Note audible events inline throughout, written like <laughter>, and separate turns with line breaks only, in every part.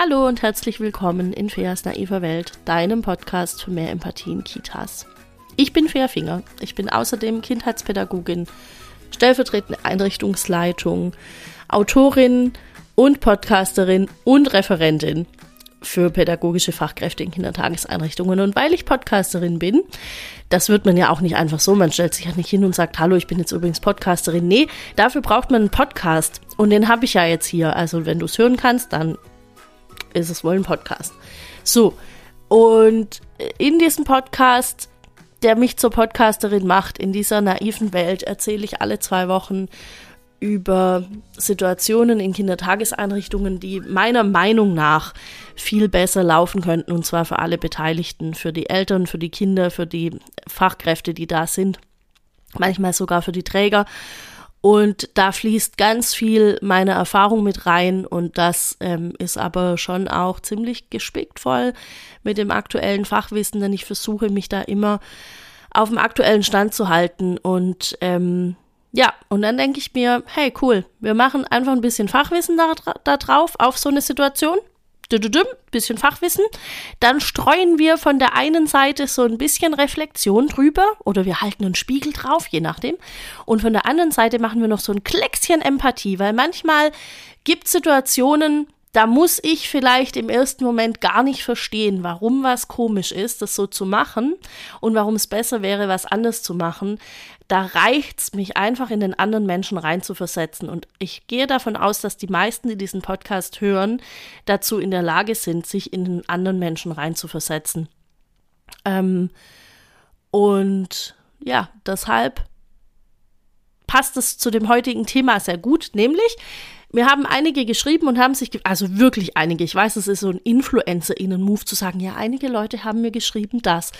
Hallo und herzlich willkommen in Feas naiver Welt, deinem Podcast für mehr Empathie in Kitas. Ich bin Fea Finger. Ich bin außerdem Kindheitspädagogin, stellvertretende Einrichtungsleitung, Autorin und Podcasterin und Referentin für pädagogische Fachkräfte in Kindertageseinrichtungen. Und weil ich Podcasterin bin, das wird man ja auch nicht einfach so, man stellt sich ja nicht hin und sagt, hallo, ich bin jetzt übrigens Podcasterin. Nee, dafür braucht man einen Podcast. Und den habe ich ja jetzt hier. Also wenn du es hören kannst, dann ist es wohl ein Podcast. So, und in diesem Podcast, der mich zur Podcasterin macht, in dieser naiven Welt, erzähle ich alle zwei Wochen über Situationen in Kindertageseinrichtungen, die meiner Meinung nach viel besser laufen könnten, und zwar für alle Beteiligten, für die Eltern, für die Kinder, für die Fachkräfte, die da sind, manchmal sogar für die Träger. Und da fließt ganz viel meine Erfahrung mit rein und das ähm, ist aber schon auch ziemlich gespickt voll mit dem aktuellen Fachwissen, denn ich versuche mich da immer auf dem aktuellen Stand zu halten und ähm, ja, und dann denke ich mir, hey, cool, wir machen einfach ein bisschen Fachwissen da, da drauf auf so eine Situation bisschen Fachwissen. Dann streuen wir von der einen Seite so ein bisschen Reflexion drüber oder wir halten einen Spiegel drauf, je nachdem. Und von der anderen Seite machen wir noch so ein Kleckschen Empathie, weil manchmal gibt es Situationen, da muss ich vielleicht im ersten Moment gar nicht verstehen, warum was komisch ist, das so zu machen und warum es besser wäre, was anders zu machen da reicht es, mich einfach in den anderen Menschen reinzuversetzen. Und ich gehe davon aus, dass die meisten, die diesen Podcast hören, dazu in der Lage sind, sich in den anderen Menschen reinzuversetzen. Ähm, und ja, deshalb passt es zu dem heutigen Thema sehr gut, nämlich mir haben einige geschrieben und haben sich, also wirklich einige, ich weiß, es ist so ein Influencer-Innen-Move zu sagen, ja, einige Leute haben mir geschrieben, dass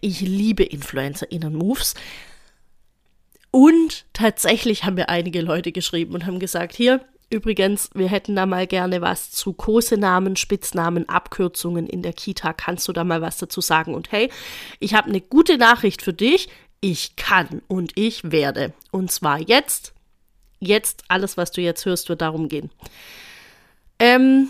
ich liebe Influencer-Innen-Moves. Und tatsächlich haben mir einige Leute geschrieben und haben gesagt, hier, übrigens, wir hätten da mal gerne was zu Kosenamen, Spitznamen, Abkürzungen in der Kita. Kannst du da mal was dazu sagen? Und hey, ich habe eine gute Nachricht für dich. Ich kann und ich werde. Und zwar jetzt. Jetzt, alles, was du jetzt hörst, wird darum gehen. Ähm,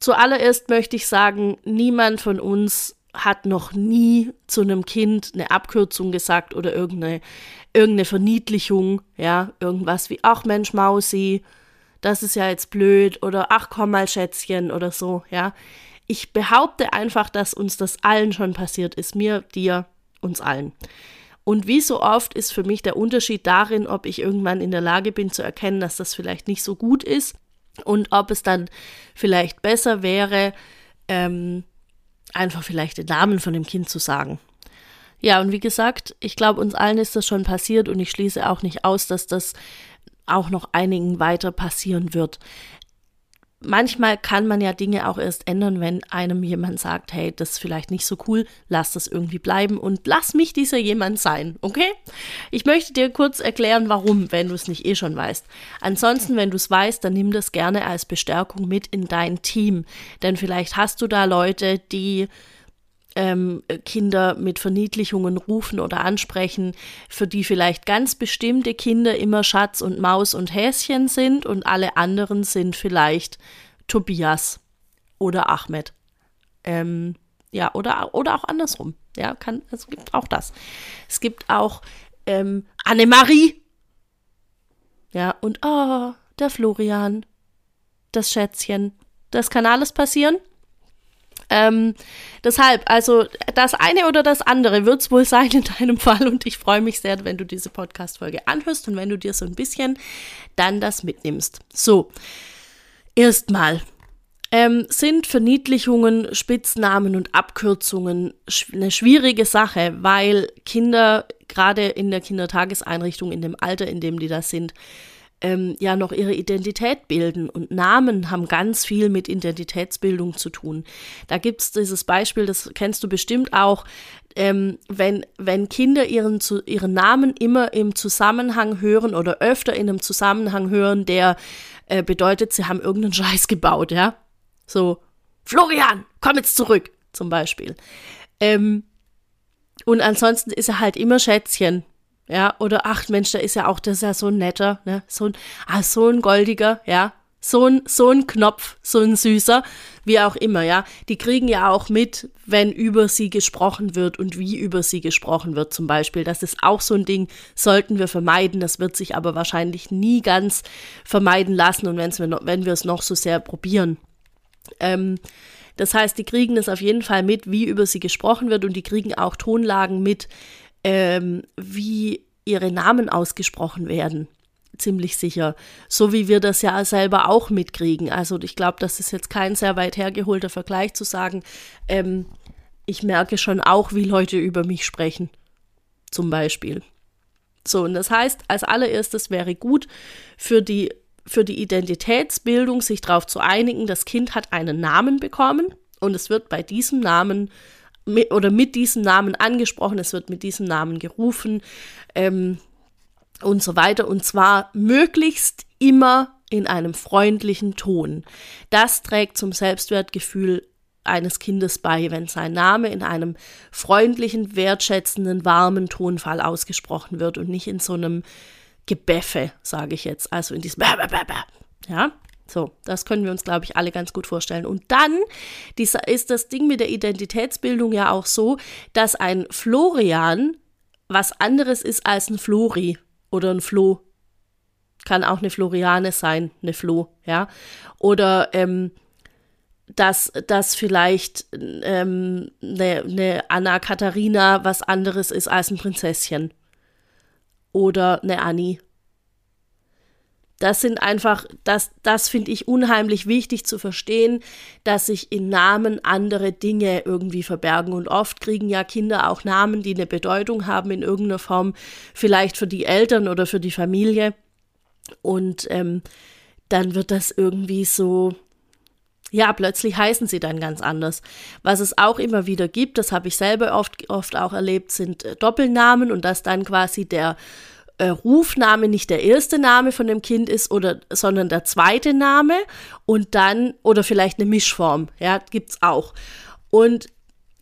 zuallererst möchte ich sagen, niemand von uns hat noch nie zu einem Kind eine Abkürzung gesagt oder irgendeine, irgendeine Verniedlichung, ja, irgendwas wie, ach Mensch, Mausi, das ist ja jetzt blöd oder ach komm mal Schätzchen oder so, ja. Ich behaupte einfach, dass uns das allen schon passiert ist, mir, dir, uns allen. Und wie so oft ist für mich der Unterschied darin, ob ich irgendwann in der Lage bin zu erkennen, dass das vielleicht nicht so gut ist und ob es dann vielleicht besser wäre, ähm, einfach vielleicht den Namen von dem Kind zu sagen. Ja, und wie gesagt, ich glaube, uns allen ist das schon passiert und ich schließe auch nicht aus, dass das auch noch einigen weiter passieren wird manchmal kann man ja Dinge auch erst ändern, wenn einem jemand sagt, hey, das ist vielleicht nicht so cool, lass das irgendwie bleiben und lass mich dieser jemand sein, okay? Ich möchte dir kurz erklären, warum, wenn du es nicht eh schon weißt. Ansonsten, wenn du es weißt, dann nimm das gerne als Bestärkung mit in dein Team, denn vielleicht hast du da Leute, die ähm, Kinder mit Verniedlichungen rufen oder ansprechen, für die vielleicht ganz bestimmte Kinder immer Schatz und Maus und Häschen sind und alle anderen sind vielleicht Tobias oder Ahmed. Ähm, ja, oder, oder auch andersrum. Ja, kann, es gibt auch das. Es gibt auch ähm, Annemarie. Ja, und oh, der Florian, das Schätzchen. Das kann alles passieren. Ähm, deshalb, also das eine oder das andere wird es wohl sein in deinem Fall und ich freue mich sehr, wenn du diese Podcast-Folge anhörst und wenn du dir so ein bisschen dann das mitnimmst. So, erstmal. Ähm, sind Verniedlichungen, Spitznamen und Abkürzungen eine schwierige Sache, weil Kinder gerade in der Kindertageseinrichtung, in dem Alter, in dem die da sind, ähm, ja noch ihre Identität bilden. Und Namen haben ganz viel mit Identitätsbildung zu tun. Da gibt es dieses Beispiel, das kennst du bestimmt auch, ähm, wenn, wenn Kinder ihren, zu, ihren Namen immer im Zusammenhang hören oder öfter in einem Zusammenhang hören, der äh, bedeutet, sie haben irgendeinen Scheiß gebaut, ja. So, Florian, komm jetzt zurück, zum Beispiel. Ähm, und ansonsten ist er halt immer Schätzchen. Ja, oder ach Mensch, da ist ja auch, das ist ja so ein netter, ne? So ein, ah, so ein goldiger, ja. so ein, so ein Knopf, so ein süßer, wie auch immer, ja. Die kriegen ja auch mit, wenn über sie gesprochen wird und wie über sie gesprochen wird, zum Beispiel. Das ist auch so ein Ding, sollten wir vermeiden. Das wird sich aber wahrscheinlich nie ganz vermeiden lassen und wenn's wenn wir es noch so sehr probieren. Ähm, das heißt, die kriegen es auf jeden Fall mit, wie über sie gesprochen wird und die kriegen auch Tonlagen mit, ähm, wie ihre Namen ausgesprochen werden ziemlich sicher. So wie wir das ja selber auch mitkriegen. Also ich glaube, das ist jetzt kein sehr weit hergeholter Vergleich zu sagen, ähm, ich merke schon auch, wie Leute über mich sprechen. Zum Beispiel. So, und das heißt, als allererstes wäre gut für die, für die Identitätsbildung sich darauf zu einigen, das Kind hat einen Namen bekommen und es wird bei diesem Namen mit, oder mit diesem Namen angesprochen, es wird mit diesem Namen gerufen. Ähm, und so weiter. Und zwar möglichst immer in einem freundlichen Ton. Das trägt zum Selbstwertgefühl eines Kindes bei, wenn sein Name in einem freundlichen, wertschätzenden, warmen Tonfall ausgesprochen wird und nicht in so einem Gebäffe, sage ich jetzt, also in diesem ja, so, das können wir uns, glaube ich, alle ganz gut vorstellen. Und dann ist das Ding mit der Identitätsbildung ja auch so, dass ein Florian was anderes ist als ein Flori oder ein Floh. Kann auch eine Floriane sein, eine Floh, ja. Oder ähm, dass, dass vielleicht ähm, eine, eine Anna Katharina was anderes ist als ein Prinzesschen. Oder eine Annie. Das sind einfach, das, das finde ich unheimlich wichtig zu verstehen, dass sich in Namen andere Dinge irgendwie verbergen. Und oft kriegen ja Kinder auch Namen, die eine Bedeutung haben in irgendeiner Form, vielleicht für die Eltern oder für die Familie. Und ähm, dann wird das irgendwie so, ja, plötzlich heißen sie dann ganz anders. Was es auch immer wieder gibt, das habe ich selber oft, oft auch erlebt, sind äh, Doppelnamen und dass dann quasi der äh, Rufname nicht der erste Name von dem Kind ist oder sondern der zweite Name und dann oder vielleicht eine Mischform, ja, gibt's auch. Und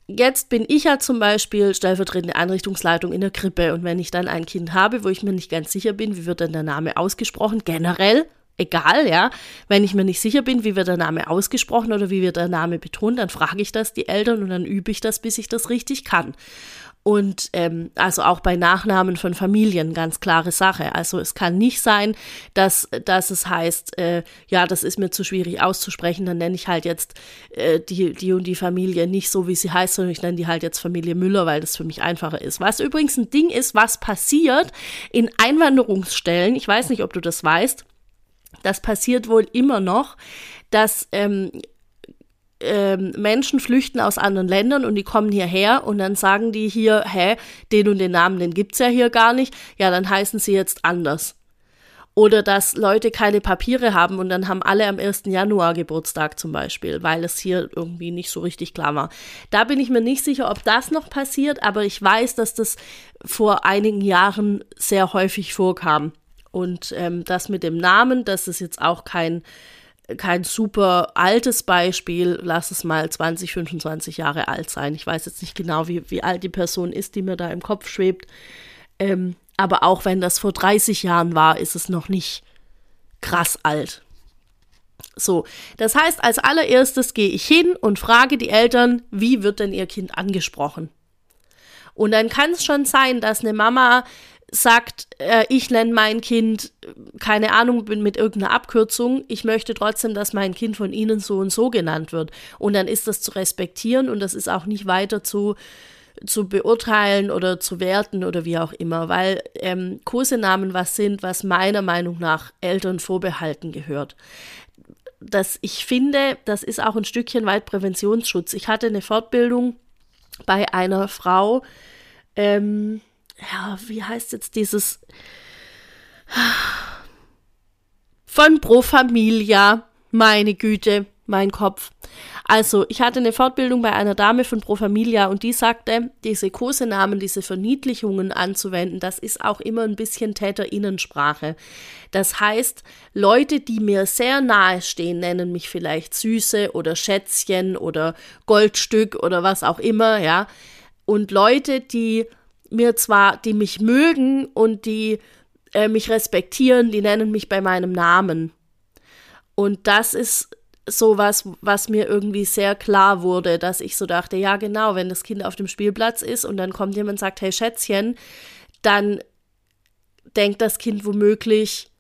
jetzt bin ich ja zum Beispiel stellvertretende Einrichtungsleitung in der Krippe und wenn ich dann ein Kind habe, wo ich mir nicht ganz sicher bin, wie wird dann der Name ausgesprochen, generell egal, ja. Wenn ich mir nicht sicher bin, wie wird der Name ausgesprochen oder wie wird der Name betont, dann frage ich das die Eltern und dann übe ich das, bis ich das richtig kann. Und ähm, also auch bei Nachnamen von Familien ganz klare Sache. Also es kann nicht sein, dass, dass es heißt, äh, ja, das ist mir zu schwierig auszusprechen, dann nenne ich halt jetzt äh, die, die und die Familie nicht so, wie sie heißt, sondern ich nenne die halt jetzt Familie Müller, weil das für mich einfacher ist. Was übrigens ein Ding ist, was passiert in Einwanderungsstellen, ich weiß nicht, ob du das weißt, das passiert wohl immer noch, dass ähm, ähm, Menschen flüchten aus anderen Ländern und die kommen hierher und dann sagen die hier, hä, den und den Namen, den gibt's ja hier gar nicht, ja, dann heißen sie jetzt anders. Oder dass Leute keine Papiere haben und dann haben alle am 1. Januar Geburtstag zum Beispiel, weil es hier irgendwie nicht so richtig klar war. Da bin ich mir nicht sicher, ob das noch passiert, aber ich weiß, dass das vor einigen Jahren sehr häufig vorkam. Und ähm, das mit dem Namen, das ist jetzt auch kein kein super altes Beispiel, lass es mal 20, 25 Jahre alt sein. Ich weiß jetzt nicht genau, wie, wie alt die Person ist, die mir da im Kopf schwebt. Ähm, aber auch wenn das vor 30 Jahren war, ist es noch nicht krass alt. So, das heißt, als allererstes gehe ich hin und frage die Eltern, wie wird denn ihr Kind angesprochen? Und dann kann es schon sein, dass eine Mama sagt, äh, ich nenne mein Kind, keine Ahnung, bin mit irgendeiner Abkürzung, ich möchte trotzdem, dass mein Kind von Ihnen so und so genannt wird. Und dann ist das zu respektieren und das ist auch nicht weiter zu, zu beurteilen oder zu werten oder wie auch immer, weil ähm, Kosenamen was sind, was meiner Meinung nach Eltern vorbehalten gehört. Das, ich finde, das ist auch ein Stückchen weit Präventionsschutz. Ich hatte eine Fortbildung bei einer Frau, ähm, ja, wie heißt jetzt dieses von Pro Familia, meine Güte, mein Kopf. Also, ich hatte eine Fortbildung bei einer Dame von Pro Familia und die sagte, diese Kosenamen, diese Verniedlichungen anzuwenden, das ist auch immer ein bisschen Täterinnensprache. Das heißt, Leute, die mir sehr nahe stehen, nennen mich vielleicht Süße oder Schätzchen oder Goldstück oder was auch immer, ja. Und Leute, die mir zwar, die mich mögen und die äh, mich respektieren, die nennen mich bei meinem Namen. Und das ist sowas, was mir irgendwie sehr klar wurde, dass ich so dachte, ja genau, wenn das Kind auf dem Spielplatz ist und dann kommt jemand und sagt, hey Schätzchen, dann denkt das Kind womöglich,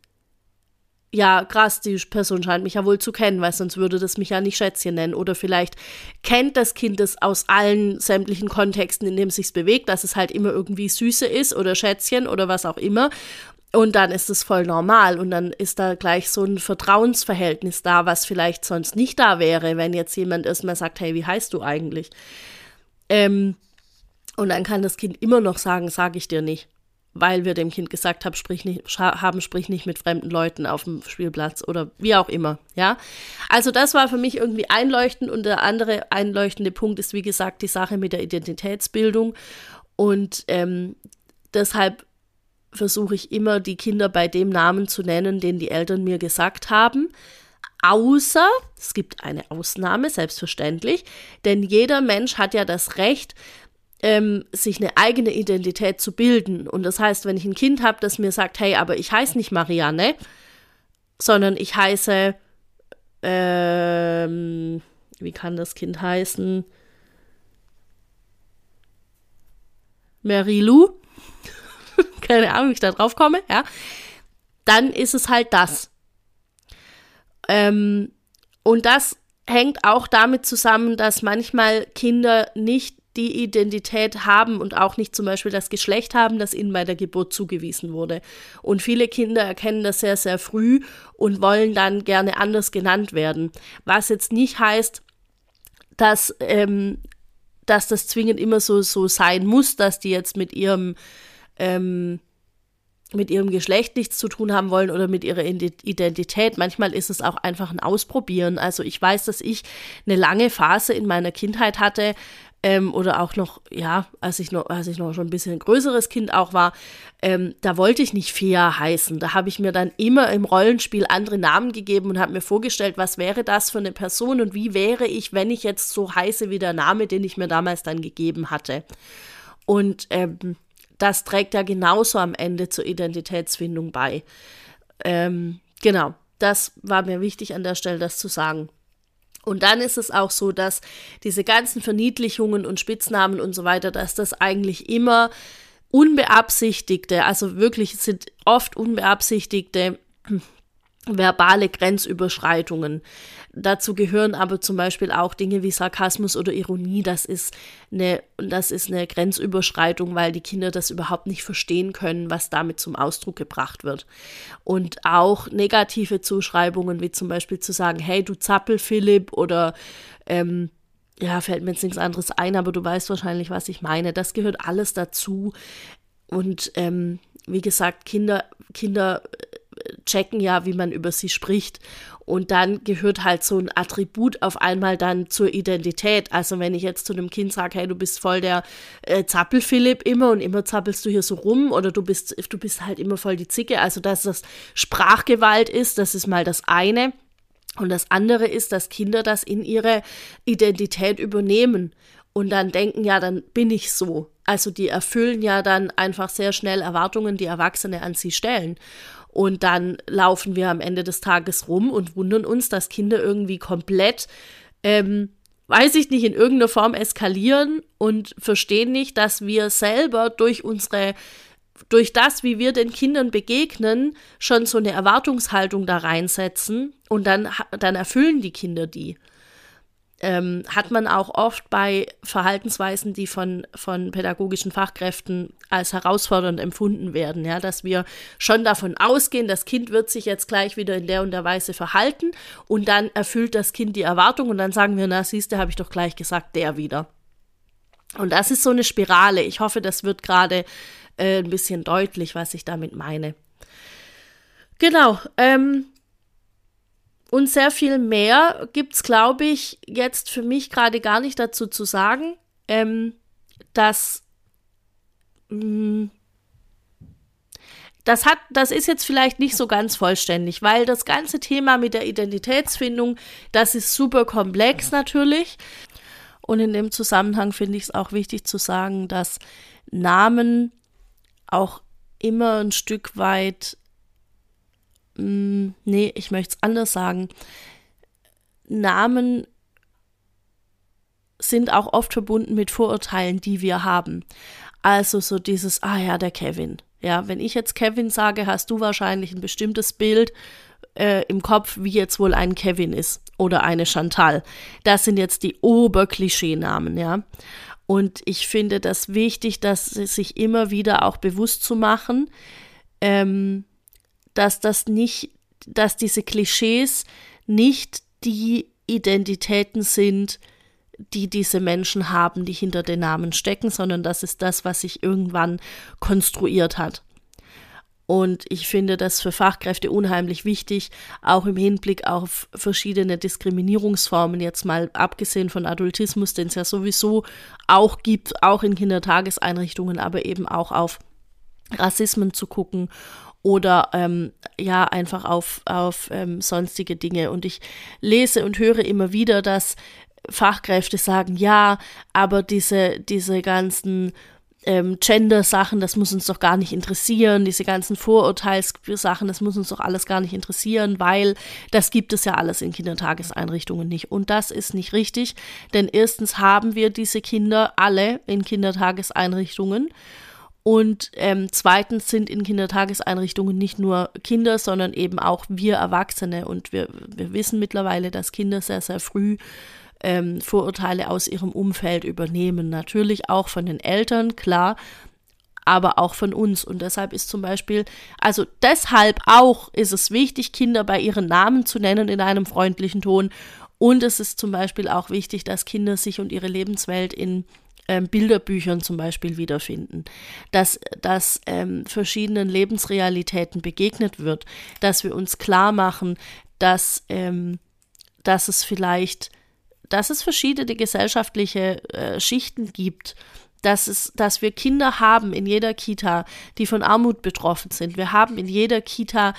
ja, krass, die Person scheint mich ja wohl zu kennen, weil sonst würde das mich ja nicht Schätzchen nennen. Oder vielleicht kennt das Kind es aus allen sämtlichen Kontexten, in denen es sich bewegt, dass es halt immer irgendwie Süße ist oder Schätzchen oder was auch immer. Und dann ist es voll normal und dann ist da gleich so ein Vertrauensverhältnis da, was vielleicht sonst nicht da wäre, wenn jetzt jemand erstmal sagt, hey, wie heißt du eigentlich? Ähm, und dann kann das Kind immer noch sagen, sage ich dir nicht, weil wir dem Kind gesagt haben, sprich nicht, haben, sprich nicht mit fremden Leuten auf dem Spielplatz oder wie auch immer, ja. Also das war für mich irgendwie einleuchtend und der andere einleuchtende Punkt ist, wie gesagt, die Sache mit der Identitätsbildung und ähm, deshalb versuche ich immer, die Kinder bei dem Namen zu nennen, den die Eltern mir gesagt haben. Außer, es gibt eine Ausnahme, selbstverständlich, denn jeder Mensch hat ja das Recht, ähm, sich eine eigene Identität zu bilden. Und das heißt, wenn ich ein Kind habe, das mir sagt, hey, aber ich heiße nicht Marianne, sondern ich heiße, ähm, wie kann das Kind heißen? Merilu <laughs> keine Ahnung, wie ich da drauf komme, ja, dann ist es halt das. Ähm, und das hängt auch damit zusammen, dass manchmal Kinder nicht die Identität haben und auch nicht zum Beispiel das Geschlecht haben, das ihnen bei der Geburt zugewiesen wurde. Und viele Kinder erkennen das sehr, sehr früh und wollen dann gerne anders genannt werden. Was jetzt nicht heißt, dass, ähm, dass das zwingend immer so, so sein muss, dass die jetzt mit ihrem ähm, mit ihrem Geschlecht nichts zu tun haben wollen oder mit ihrer Identität. Manchmal ist es auch einfach ein Ausprobieren. Also ich weiß, dass ich eine lange Phase in meiner Kindheit hatte ähm, oder auch noch, ja, als ich noch, als ich noch schon ein bisschen ein größeres Kind auch war, ähm, da wollte ich nicht Fia heißen. Da habe ich mir dann immer im Rollenspiel andere Namen gegeben und habe mir vorgestellt, was wäre das für eine Person und wie wäre ich, wenn ich jetzt so heiße wie der Name, den ich mir damals dann gegeben hatte. Und ähm, das trägt ja genauso am Ende zur Identitätsfindung bei. Ähm, genau, das war mir wichtig an der Stelle, das zu sagen. Und dann ist es auch so, dass diese ganzen Verniedlichungen und Spitznamen und so weiter, dass das eigentlich immer unbeabsichtigte, also wirklich sind oft unbeabsichtigte verbale Grenzüberschreitungen. Dazu gehören aber zum Beispiel auch Dinge wie Sarkasmus oder Ironie. Das ist eine, das ist eine Grenzüberschreitung, weil die Kinder das überhaupt nicht verstehen können, was damit zum Ausdruck gebracht wird. Und auch negative Zuschreibungen, wie zum Beispiel zu sagen, hey, du Zappel, Philipp, oder ähm, ja, fällt mir jetzt nichts anderes ein, aber du weißt wahrscheinlich, was ich meine. Das gehört alles dazu. Und ähm, wie gesagt, Kinder, Kinder checken ja, wie man über sie spricht. Und dann gehört halt so ein Attribut auf einmal dann zur Identität. Also wenn ich jetzt zu einem Kind sage, hey, du bist voll der äh, Zappel-Philipp immer und immer zappelst du hier so rum oder du bist, du bist halt immer voll die Zicke. Also dass das Sprachgewalt ist, das ist mal das eine. Und das andere ist, dass Kinder das in ihre Identität übernehmen und dann denken, ja, dann bin ich so. Also die erfüllen ja dann einfach sehr schnell Erwartungen, die Erwachsene an sie stellen. Und dann laufen wir am Ende des Tages rum und wundern uns, dass Kinder irgendwie komplett, ähm, weiß ich nicht, in irgendeiner Form eskalieren und verstehen nicht, dass wir selber durch unsere durch das, wie wir den Kindern begegnen, schon so eine Erwartungshaltung da reinsetzen und dann, dann erfüllen die Kinder die ähm, hat man auch oft bei Verhaltensweisen, die von, von pädagogischen Fachkräften als herausfordernd empfunden werden, ja, dass wir schon davon ausgehen, das Kind wird sich jetzt gleich wieder in der und der Weise verhalten und dann erfüllt das Kind die Erwartung und dann sagen wir, na siehst du, habe ich doch gleich gesagt, der wieder. Und das ist so eine Spirale. Ich hoffe, das wird gerade äh, ein bisschen deutlich, was ich damit meine. Genau. Ähm, und sehr viel mehr gibt es, glaube ich, jetzt für mich gerade gar nicht dazu zu sagen, ähm, dass mh, mm, das hat, das ist jetzt vielleicht nicht so ganz vollständig, weil das ganze Thema mit der Identitätsfindung, das ist super komplex natürlich. Und in dem Zusammenhang finde ich es auch wichtig zu sagen, dass Namen auch immer ein Stück weit mh, mm, nee, ich möchte es anders sagen. Namen sind auch oft verbunden mit Vorurteilen, die wir haben. Also so dieses, ah ja, der Kevin. Ja, wenn ich jetzt Kevin sage, hast du wahrscheinlich ein bestimmtes Bild äh, im Kopf, wie jetzt wohl ein Kevin ist oder eine Chantal. Das sind jetzt die Oberklischeenamen, ja. Und ich finde das wichtig, dass sich immer wieder auch bewusst zu machen, ähm, dass das nicht, dass diese Klischees nicht die Identitäten sind, die diese Menschen haben, die hinter den Namen stecken, sondern das ist das, was sich irgendwann konstruiert hat. Und ich finde das für Fachkräfte unheimlich wichtig, auch im Hinblick auf verschiedene Diskriminierungsformen, jetzt mal abgesehen von Adultismus, den es ja sowieso auch gibt, auch in Kindertageseinrichtungen, aber eben auch auf Rassismen zu gucken oder ähm, ja einfach auf, auf ähm, sonstige Dinge. Und ich lese und höre immer wieder, dass Fachkräfte sagen, ja, aber diese, diese ganzen ähm, Gender-Sachen, das muss uns doch gar nicht interessieren, diese ganzen Vorurteilssachen, das muss uns doch alles gar nicht interessieren, weil das gibt es ja alles in Kindertageseinrichtungen nicht. Und das ist nicht richtig, denn erstens haben wir diese Kinder alle in Kindertageseinrichtungen. Und ähm, zweitens sind in Kindertageseinrichtungen nicht nur Kinder, sondern eben auch wir Erwachsene. Und wir, wir wissen mittlerweile, dass Kinder sehr, sehr früh ähm, Vorurteile aus ihrem Umfeld übernehmen. Natürlich auch von den Eltern, klar, aber auch von uns. Und deshalb ist zum Beispiel, also deshalb auch ist es wichtig, Kinder bei ihren Namen zu nennen in einem freundlichen Ton. Und es ist zum Beispiel auch wichtig, dass Kinder sich und ihre Lebenswelt in ähm, Bilderbüchern zum Beispiel wiederfinden, dass, dass ähm, verschiedenen Lebensrealitäten begegnet wird, dass wir uns klar machen, dass, ähm, dass es vielleicht dass es verschiedene gesellschaftliche äh, Schichten gibt, dass, es, dass wir Kinder haben in jeder Kita, die von Armut betroffen sind. Wir haben in jeder Kita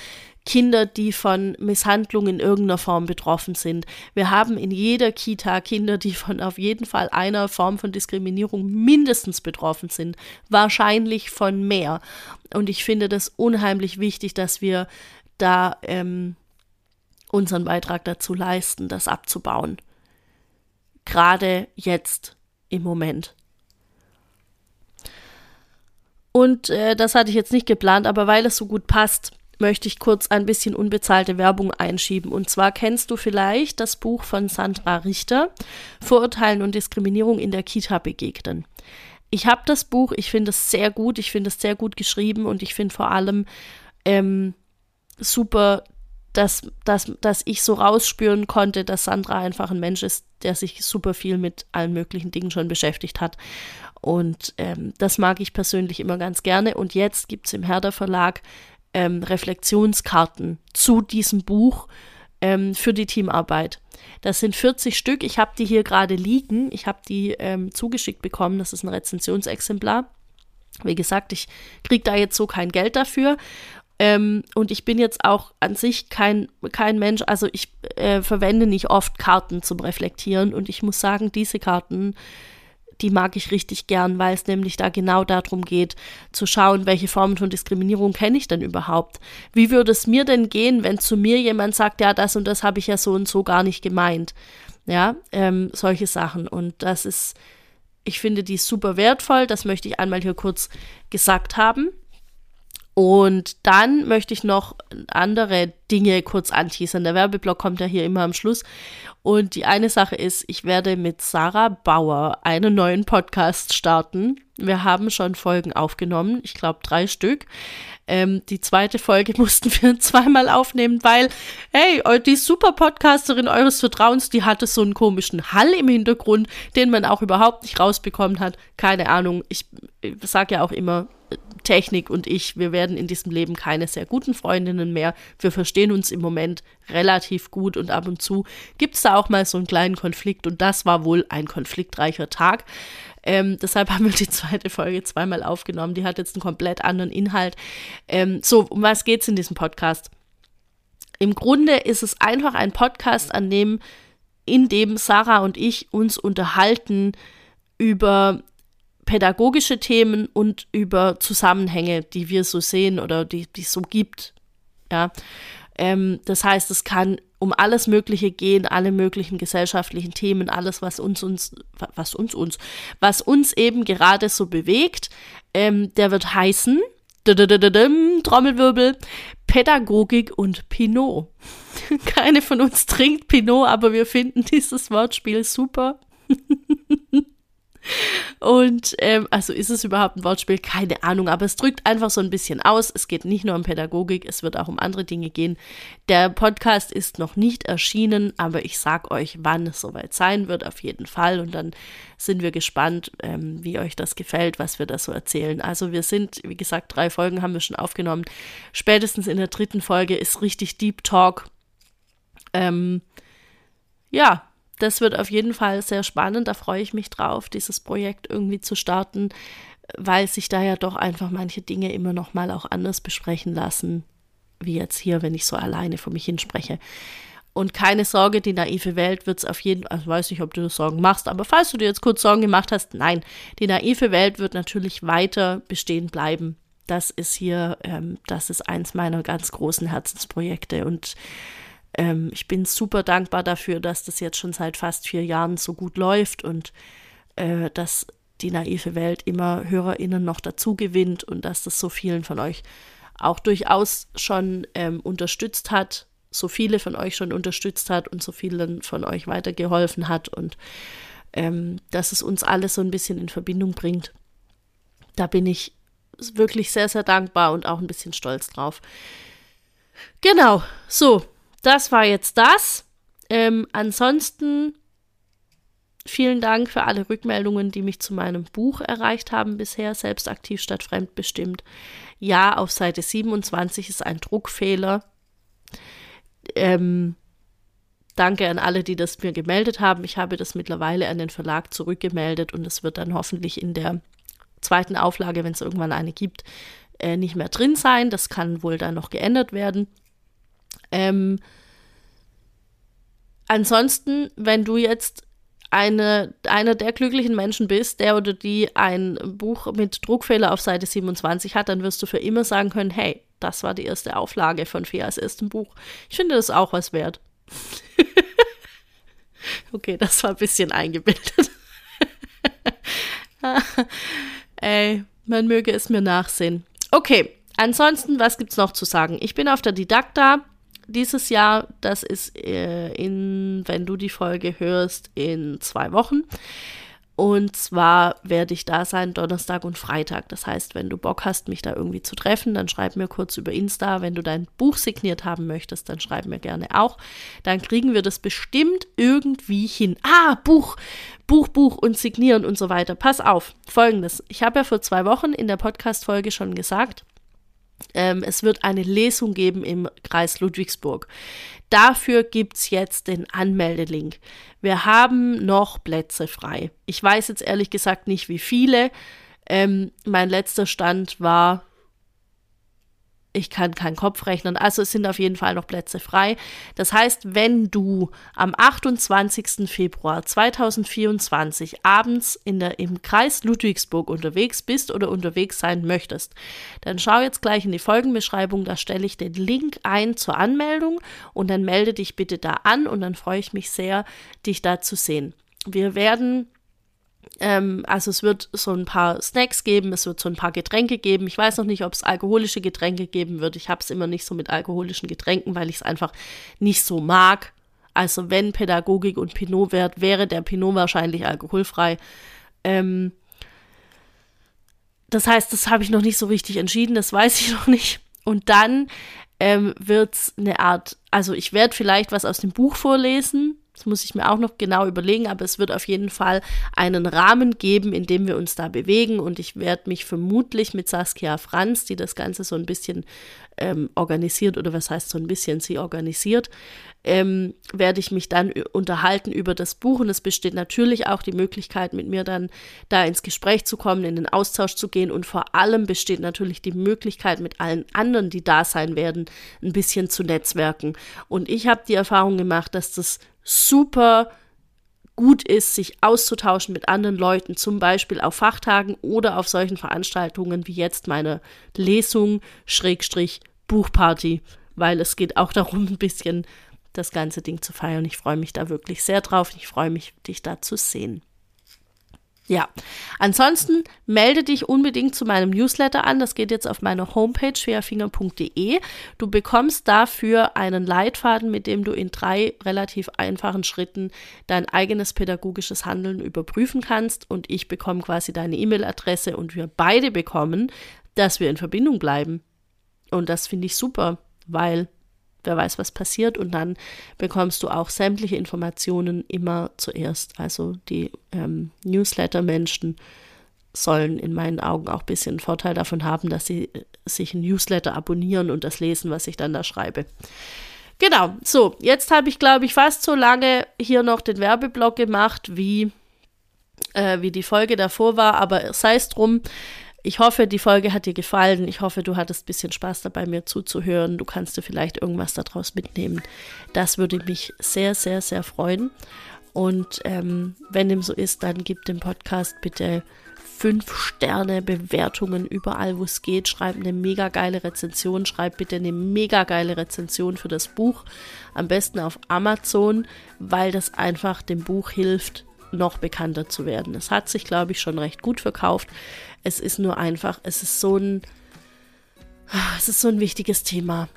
Kinder, die von Misshandlung in irgendeiner Form betroffen sind. Wir haben in jeder Kita Kinder, die von auf jeden Fall einer Form von Diskriminierung mindestens betroffen sind, wahrscheinlich von mehr. Und ich finde das unheimlich wichtig, dass wir da ähm, unseren Beitrag dazu leisten, das abzubauen gerade jetzt im Moment. Und äh, das hatte ich jetzt nicht geplant, aber weil es so gut passt, möchte ich kurz ein bisschen unbezahlte Werbung einschieben. Und zwar kennst du vielleicht das Buch von Sandra Richter, Vorurteilen und Diskriminierung in der Kita begegnen. Ich habe das Buch, ich finde es sehr gut, ich finde es sehr gut geschrieben und ich finde vor allem ähm, super dass, dass, dass ich so rausspüren konnte, dass Sandra einfach ein Mensch ist, der sich super viel mit allen möglichen Dingen schon beschäftigt hat. Und ähm, das mag ich persönlich immer ganz gerne. Und jetzt gibt es im Herder Verlag ähm, Reflexionskarten zu diesem Buch ähm, für die Teamarbeit. Das sind 40 Stück. Ich habe die hier gerade liegen. Ich habe die ähm, zugeschickt bekommen. Das ist ein Rezensionsexemplar. Wie gesagt, ich kriege da jetzt so kein Geld dafür. Ähm, und ich bin jetzt auch an sich kein, kein Mensch, also ich äh, verwende nicht oft Karten zum Reflektieren und ich muss sagen, diese Karten, die mag ich richtig gern, weil es nämlich da genau darum geht, zu schauen, welche Formen von Diskriminierung kenne ich denn überhaupt? Wie würde es mir denn gehen, wenn zu mir jemand sagt, ja, das und das habe ich ja so und so gar nicht gemeint? Ja, ähm, solche Sachen. Und das ist, ich finde die super wertvoll, das möchte ich einmal hier kurz gesagt haben. Und dann möchte ich noch andere Dinge kurz anteasern. Der Werbeblock kommt ja hier immer am Schluss. Und die eine Sache ist, ich werde mit Sarah Bauer einen neuen Podcast starten. Wir haben schon Folgen aufgenommen, ich glaube drei Stück. Ähm, die zweite Folge <laughs> mussten wir zweimal aufnehmen, weil, hey, die super Podcasterin eures Vertrauens, die hatte so einen komischen Hall im Hintergrund, den man auch überhaupt nicht rausbekommen hat. Keine Ahnung. Ich, ich sage ja auch immer, Technik und ich, wir werden in diesem Leben keine sehr guten Freundinnen mehr. Wir verstehen uns im Moment relativ gut und ab und zu gibt es da auch mal so einen kleinen Konflikt und das war wohl ein konfliktreicher Tag. Ähm, deshalb <laughs> haben wir die zweite Folge zweimal aufgenommen. Die hat jetzt einen komplett anderen Inhalt. Ähm, so, um was geht es in diesem Podcast? Im Grunde ist es einfach ein Podcast, an dem, in dem Sarah und ich uns unterhalten über pädagogische Themen und über Zusammenhänge, die wir so sehen oder die es so gibt. Ja. Ähm, das heißt, es kann um alles Mögliche gehen, alle möglichen gesellschaftlichen Themen, alles, was uns, uns, was uns, uns, was uns eben gerade so bewegt. Ähm, der wird heißen, Trommelwirbel, Pädagogik und Pinot. <laughs> Keine von uns trinkt Pinot, aber wir finden dieses Wortspiel super. <laughs> Und ähm, also ist es überhaupt ein Wortspiel? Keine Ahnung, aber es drückt einfach so ein bisschen aus. Es geht nicht nur um Pädagogik, es wird auch um andere Dinge gehen. Der Podcast ist noch nicht erschienen, aber ich sag euch, wann es soweit sein wird, auf jeden Fall. Und dann sind wir gespannt, ähm, wie euch das gefällt, was wir da so erzählen. Also wir sind, wie gesagt, drei Folgen haben wir schon aufgenommen. Spätestens in der dritten Folge ist richtig Deep Talk. Ähm, ja, das wird auf jeden Fall sehr spannend. Da freue ich mich drauf, dieses Projekt irgendwie zu starten, weil sich da ja doch einfach manche Dinge immer noch mal auch anders besprechen lassen, wie jetzt hier, wenn ich so alleine vor mich hinspreche. Und keine Sorge, die naive Welt wird es auf jeden Fall, also weiß nicht, ob du das Sorgen machst, aber falls du dir jetzt kurz Sorgen gemacht hast, nein, die naive Welt wird natürlich weiter bestehen bleiben. Das ist hier, ähm, das ist eins meiner ganz großen Herzensprojekte und ähm, ich bin super dankbar dafür, dass das jetzt schon seit fast vier Jahren so gut läuft und äh, dass die naive Welt immer HörerInnen noch dazu gewinnt und dass das so vielen von euch auch durchaus schon ähm, unterstützt hat, so viele von euch schon unterstützt hat und so vielen von euch weitergeholfen hat und ähm, dass es uns alles so ein bisschen in Verbindung bringt. Da bin ich wirklich sehr, sehr dankbar und auch ein bisschen stolz drauf. Genau, so, das war jetzt das. Ähm, ansonsten vielen Dank für alle Rückmeldungen, die mich zu meinem Buch erreicht haben bisher, Selbstaktiv statt fremdbestimmt. Ja, auf Seite 27 ist ein Druckfehler. Ähm, danke an alle, die das mir gemeldet haben. Ich habe das mittlerweile an den Verlag zurückgemeldet und es wird dann hoffentlich in der zweiten Auflage, wenn es irgendwann eine gibt, äh, nicht mehr drin sein. Das kann wohl dann noch geändert werden. Ähm, ansonsten, wenn du jetzt eine, einer der glücklichen Menschen bist, der oder die ein Buch mit Druckfehler auf Seite 27 hat, dann wirst du für immer sagen können, hey, das war die erste Auflage von Fias erstem Buch. Ich finde das auch was wert. <laughs> okay, das war ein bisschen eingebildet. <laughs> Ey, man möge es mir nachsehen. Okay, ansonsten, was gibt's noch zu sagen? Ich bin auf der Didakta dieses Jahr. Das ist äh, in, wenn du die Folge hörst, in zwei Wochen. Und zwar werde ich da sein Donnerstag und Freitag. Das heißt, wenn du Bock hast, mich da irgendwie zu treffen, dann schreib mir kurz über Insta. Wenn du dein Buch signiert haben möchtest, dann schreib mir gerne auch. Dann kriegen wir das bestimmt irgendwie hin. Ah, Buch, Buch, Buch und signieren und so weiter. Pass auf. Folgendes. Ich habe ja vor zwei Wochen in der Podcast-Folge schon gesagt, ähm, es wird eine Lesung geben im Kreis Ludwigsburg. Dafür gibt es jetzt den Anmeldelink. Wir haben noch Plätze frei. Ich weiß jetzt ehrlich gesagt nicht, wie viele. Ähm, mein letzter Stand war ich kann keinen Kopf rechnen. Also es sind auf jeden Fall noch Plätze frei. Das heißt, wenn du am 28. Februar 2024 abends in der, im Kreis Ludwigsburg unterwegs bist oder unterwegs sein möchtest, dann schau jetzt gleich in die Folgenbeschreibung. Da stelle ich den Link ein zur Anmeldung und dann melde dich bitte da an und dann freue ich mich sehr, dich da zu sehen. Wir werden ähm, also es wird so ein paar Snacks geben, es wird so ein paar Getränke geben. Ich weiß noch nicht, ob es alkoholische Getränke geben wird. Ich habe es immer nicht so mit alkoholischen Getränken, weil ich es einfach nicht so mag. Also wenn Pädagogik und Pinot wert, wäre der Pinot wahrscheinlich alkoholfrei. Ähm, das heißt, das habe ich noch nicht so richtig entschieden, das weiß ich <laughs> noch nicht. Und dann ähm, wird es eine Art, also ich werde vielleicht was aus dem Buch vorlesen, das muss ich mir auch noch genau überlegen, aber es wird auf jeden Fall einen Rahmen geben, in dem wir uns da bewegen. Und ich werde mich vermutlich mit Saskia Franz, die das Ganze so ein bisschen ähm, organisiert, oder was heißt so ein bisschen, sie organisiert, ähm, werde ich mich dann unterhalten über das Buch. Und es besteht natürlich auch die Möglichkeit, mit mir dann da ins Gespräch zu kommen, in den Austausch zu gehen. Und vor allem besteht natürlich die Möglichkeit, mit allen anderen, die da sein werden, ein bisschen zu netzwerken. Und ich habe die Erfahrung gemacht, dass das super gut ist, sich auszutauschen mit anderen Leuten, zum Beispiel auf Fachtagen oder auf solchen Veranstaltungen wie jetzt meine Lesung, Schrägstrich, Buchparty, weil es geht auch darum, ein bisschen das ganze Ding zu feiern. Ich freue mich da wirklich sehr drauf. Ich freue mich, dich da zu sehen. Ja, ansonsten melde dich unbedingt zu meinem Newsletter an. Das geht jetzt auf meiner Homepage schwerfinger.de. Du bekommst dafür einen Leitfaden, mit dem du in drei relativ einfachen Schritten dein eigenes pädagogisches Handeln überprüfen kannst. Und ich bekomme quasi deine E-Mail-Adresse und wir beide bekommen, dass wir in Verbindung bleiben. Und das finde ich super, weil wer weiß, was passiert. Und dann bekommst du auch sämtliche Informationen immer zuerst. Also die ähm, Newsletter-Menschen sollen in meinen Augen auch ein bisschen Vorteil davon haben, dass sie äh, sich ein Newsletter abonnieren und das lesen, was ich dann da schreibe. Genau, so, jetzt habe ich, glaube ich, fast so lange hier noch den Werbeblock gemacht, wie, äh, wie die Folge davor war, aber sei es drum. Ich hoffe, die Folge hat dir gefallen. Ich hoffe, du hattest ein bisschen Spaß dabei, mir zuzuhören. Du kannst dir vielleicht irgendwas daraus mitnehmen. Das würde mich sehr, sehr, sehr freuen. Und ähm, wenn dem so ist, dann gib dem Podcast bitte fünf Sterne Bewertungen überall, wo es geht. Schreib eine mega geile Rezension. Schreib bitte eine mega geile Rezension für das Buch. Am besten auf Amazon, weil das einfach dem Buch hilft, noch bekannter zu werden. Es hat sich, glaube ich, schon recht gut verkauft. Es ist nur einfach, es ist so ein, es ist so ein wichtiges Thema.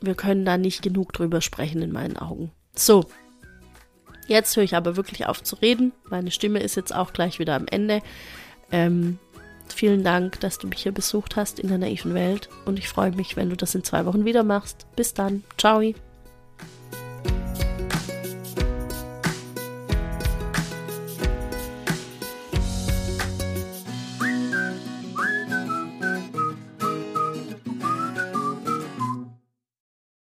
Wir können da nicht genug drüber sprechen in meinen Augen. So. Jetzt höre ich aber wirklich auf zu reden. Meine Stimme ist jetzt auch gleich wieder am Ende. Ähm, vielen Dank, dass du mich hier besucht hast in der naiven Welt und ich freue mich, wenn du das in zwei Wochen wieder machst. Bis dann. Ciao.